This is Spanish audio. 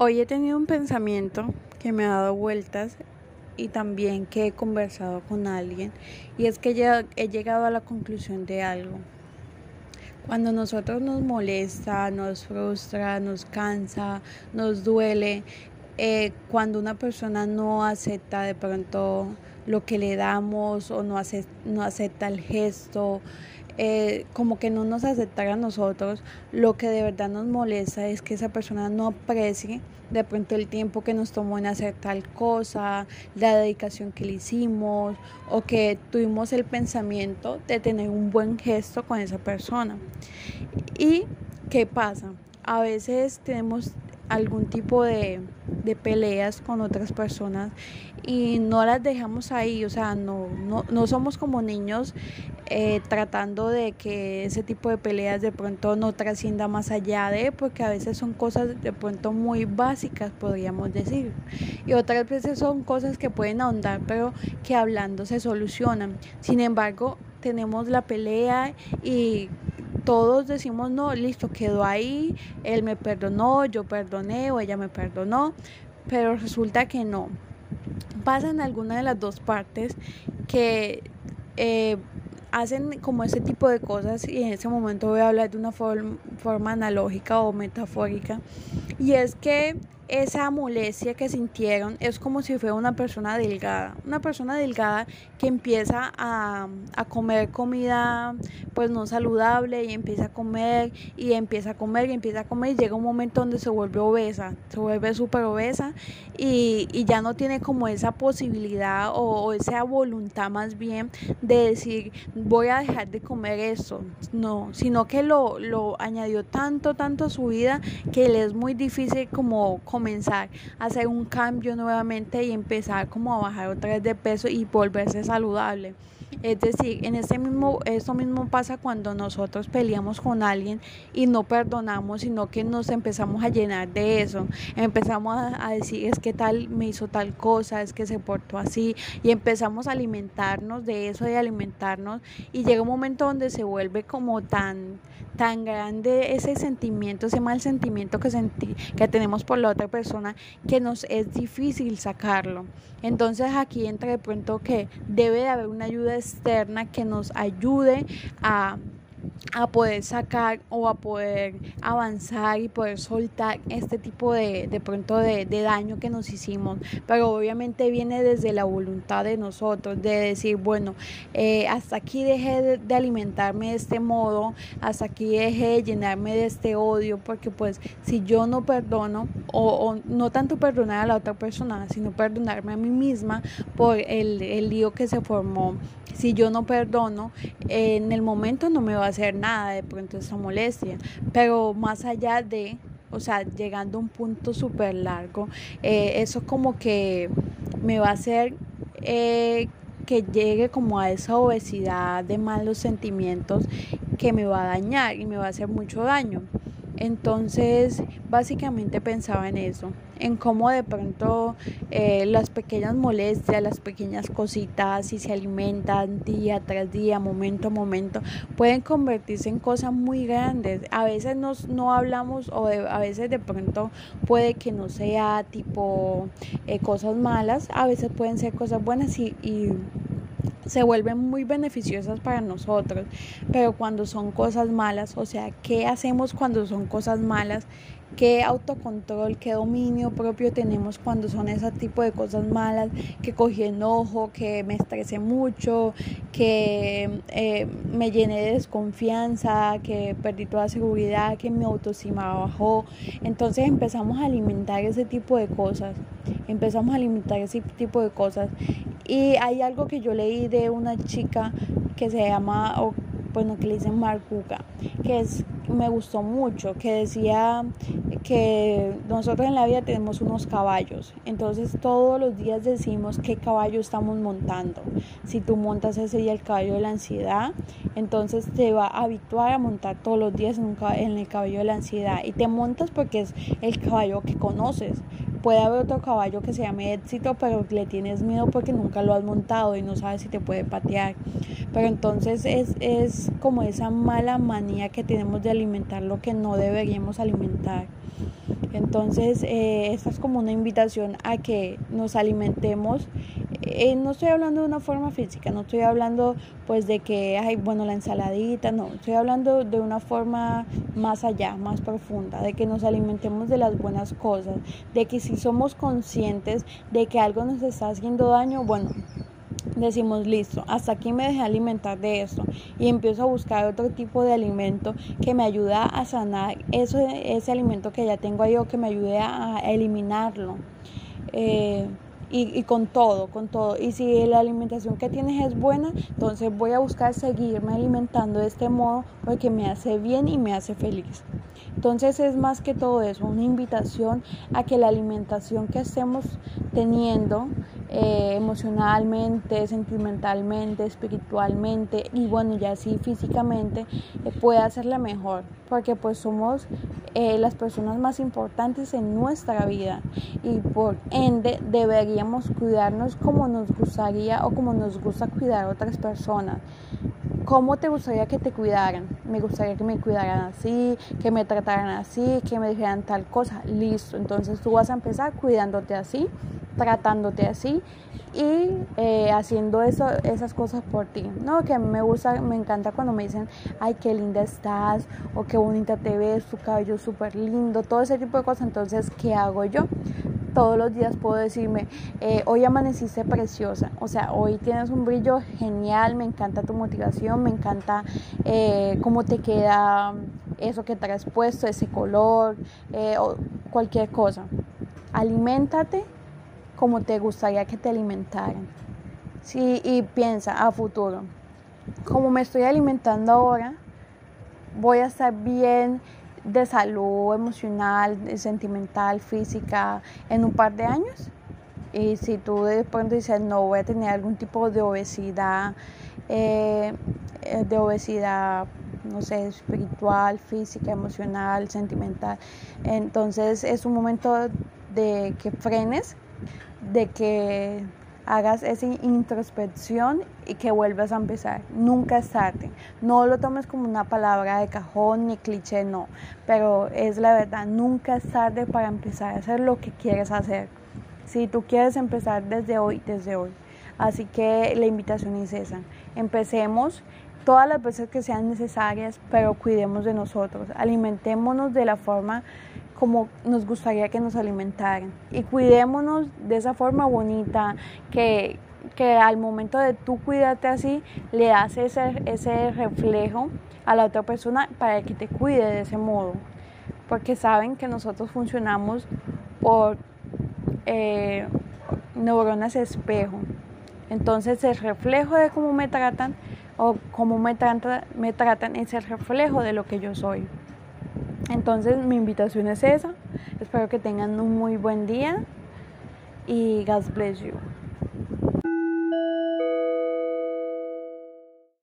Hoy he tenido un pensamiento que me ha dado vueltas y también que he conversado con alguien y es que he llegado a la conclusión de algo. Cuando nosotros nos molesta, nos frustra, nos cansa, nos duele, eh, cuando una persona no acepta de pronto lo que le damos o no, no acepta el gesto, eh, como que no nos aceptara a nosotros, lo que de verdad nos molesta es que esa persona no aprecie de pronto el tiempo que nos tomó en hacer tal cosa, la dedicación que le hicimos o que tuvimos el pensamiento de tener un buen gesto con esa persona. ¿Y qué pasa? A veces tenemos algún tipo de, de, peleas con otras personas y no las dejamos ahí, o sea, no, no, no somos como niños eh, tratando de que ese tipo de peleas de pronto no trascienda más allá de, porque a veces son cosas de pronto muy básicas, podríamos decir, y otras veces son cosas que pueden ahondar, pero que hablando se solucionan. Sin embargo, tenemos la pelea y todos decimos, no, listo, quedó ahí, él me perdonó, yo perdoné o ella me perdonó, pero resulta que no. Pasan alguna de las dos partes que eh, hacen como ese tipo de cosas y en ese momento voy a hablar de una forma analógica o metafórica y es que esa molestia que sintieron es como si fuera una persona delgada, una persona delgada que empieza a, comer comida pues no saludable y empieza a comer y empieza a comer y empieza a comer y llega un momento donde se vuelve obesa, se vuelve súper obesa y, ya no tiene como esa posibilidad o, esa voluntad más bien de decir voy a dejar de comer eso, no, sino que lo, lo añadió tanto, tanto a su vida que le es muy difícil como comenzar a hacer un cambio nuevamente y empezar como a bajar otra vez de peso y volverse saludable. Es decir, en este mismo, esto mismo pasa cuando nosotros peleamos con alguien y no perdonamos, sino que nos empezamos a llenar de eso. Empezamos a, decir, es que tal me hizo tal cosa, es que se portó así, y empezamos a alimentarnos de eso, de alimentarnos, y llega un momento donde se vuelve como tan, tan grande ese sentimiento, ese mal sentimiento que, que tenemos por la otra persona, que nos es difícil sacarlo. Entonces aquí entra de pronto que debe de haber una ayuda externa que nos ayude a a poder sacar o a poder avanzar y poder soltar este tipo de, de pronto de, daño que nos hicimos. Pero obviamente viene desde la voluntad de nosotros de decir bueno eh, hasta aquí dejé de, alimentarme de este modo hasta aquí dejé de llenarme de este odio porque pues si yo no perdono o, o no tanto perdonar a la otra persona sino perdonarme a mí misma por el, el lío que se formó si yo no perdono, en el momento no me va a hacer nada de pronto esa molestia, pero más allá de, o sea, llegando a un punto súper largo, eh, eso como que me va a hacer eh, que llegue como a esa obesidad de malos sentimientos que me va a dañar y me va a hacer mucho daño. Entonces, básicamente pensaba en eso, en cómo de pronto eh, las pequeñas molestias, las pequeñas cositas, si se alimentan día tras día, momento a momento, pueden convertirse en cosas muy grandes. A veces nos, no hablamos o a veces de pronto puede que no sea tipo eh, cosas malas, a veces pueden ser cosas buenas y se vuelven muy beneficiosas para nosotros, pero cuando son cosas malas, o sea, ¿qué hacemos cuando son cosas malas? ¿Qué autocontrol, qué dominio propio tenemos cuando son ese tipo de cosas malas? Que cogí enojo, que me estresé mucho, que eh, me llené de desconfianza, que perdí toda seguridad, que mi autoestima bajó. Entonces empezamos a alimentar ese tipo de cosas. Empezamos a alimentar ese tipo de cosas y hay algo que yo leí de una chica que se llama, o bueno, que le dicen Marcuca, que es, me gustó mucho, que decía que nosotros en la vida tenemos unos caballos, entonces todos los días decimos qué caballo estamos montando. Si tú montas ese día el caballo de la ansiedad, entonces te va a habituar a montar todos los días en, en el caballo de la ansiedad y te montas porque es el caballo que conoces Puede haber otro caballo que se llame éxito, pero le tienes miedo porque nunca lo has montado y no sabes si te puede patear. Pero entonces es, es como esa mala manía que tenemos de alimentar lo que no deberíamos alimentar. Entonces, eh, esta es como una invitación a que nos alimentemos. Eh, no estoy hablando de una forma física, no estoy hablando pues de que, ay, bueno, la ensaladita, no, estoy hablando de una forma más allá, más profunda, de que nos alimentemos de las buenas cosas, de que si somos conscientes de que algo nos está haciendo daño, bueno, decimos, listo, hasta aquí me dejé alimentar de esto y empiezo a buscar otro tipo de alimento que me ayuda a sanar eso, ese alimento que ya tengo ahí o que me ayude a eliminarlo. Eh, y, con todo, con todo. Y si la alimentación que tienes es buena, entonces voy a buscar seguirme alimentando de este modo porque me hace bien y me hace feliz. Entonces es más que todo eso, una invitación a que la alimentación que estemos teniendo eh, emocionalmente, sentimentalmente, espiritualmente y bueno, ya así físicamente, eh, pueda ser la mejor, porque pues somos eh, las personas más importantes en nuestra vida y por ende deberíamos cuidarnos como nos gustaría o como nos gusta cuidar a otras personas. ¿Cómo te gustaría que te cuidaran? Me gustaría que me cuidaran así, que me trataran así, que me dijeran tal cosa. Listo. Entonces tú vas a empezar cuidándote así, tratándote así y eh, haciendo eso, esas cosas por ti. No, que a mí me gusta, me encanta cuando me dicen, ay, qué linda estás, o qué bonita te ves, tu cabello súper lindo, todo ese tipo de cosas. Entonces, ¿qué hago yo? todos los días puedo decirme, eh, hoy amaneciste preciosa, o sea, hoy tienes un brillo genial, me encanta tu motivación, me encanta eh, cómo te queda eso que traes puesto, ese color, o cualquier cosa. Aliméntate como te gustaría que te alimentaran. Sí, y piensa a futuro, como me estoy alimentando ahora, voy a estar bien de salud emocional, sentimental, física en un par de años. Y si tú de pronto dices, no, voy a tener algún tipo de obesidad, eh, eh, de obesidad, no sé, espiritual, física, emocional, sentimental, entonces es un momento de que frenes, de que hagas esa introspección y que vuelvas a empezar. Nunca es tarde. No lo tomes como una palabra de cajón ni cliché, no. Pero es la verdad, nunca es tarde para empezar a hacer lo que quieres hacer. Si tú quieres empezar desde hoy, desde hoy. Así que la invitación es esa. Empecemos todas las veces que sean necesarias, pero cuidemos de nosotros. Alimentémonos de la forma como nos gustaría que nos alimentaran. Y cuidémonos de esa forma bonita que, al momento de tú cuidarte así, le das ese, ese reflejo a la otra persona para que te cuide de ese modo. Porque saben que nosotros funcionamos por eh, neuronas espejo. Entonces el reflejo de cómo me tratan o cómo me, me tratan es el reflejo de lo que yo soy. Entonces mi invitación es esa. Espero que tengan un muy buen día y God bless you.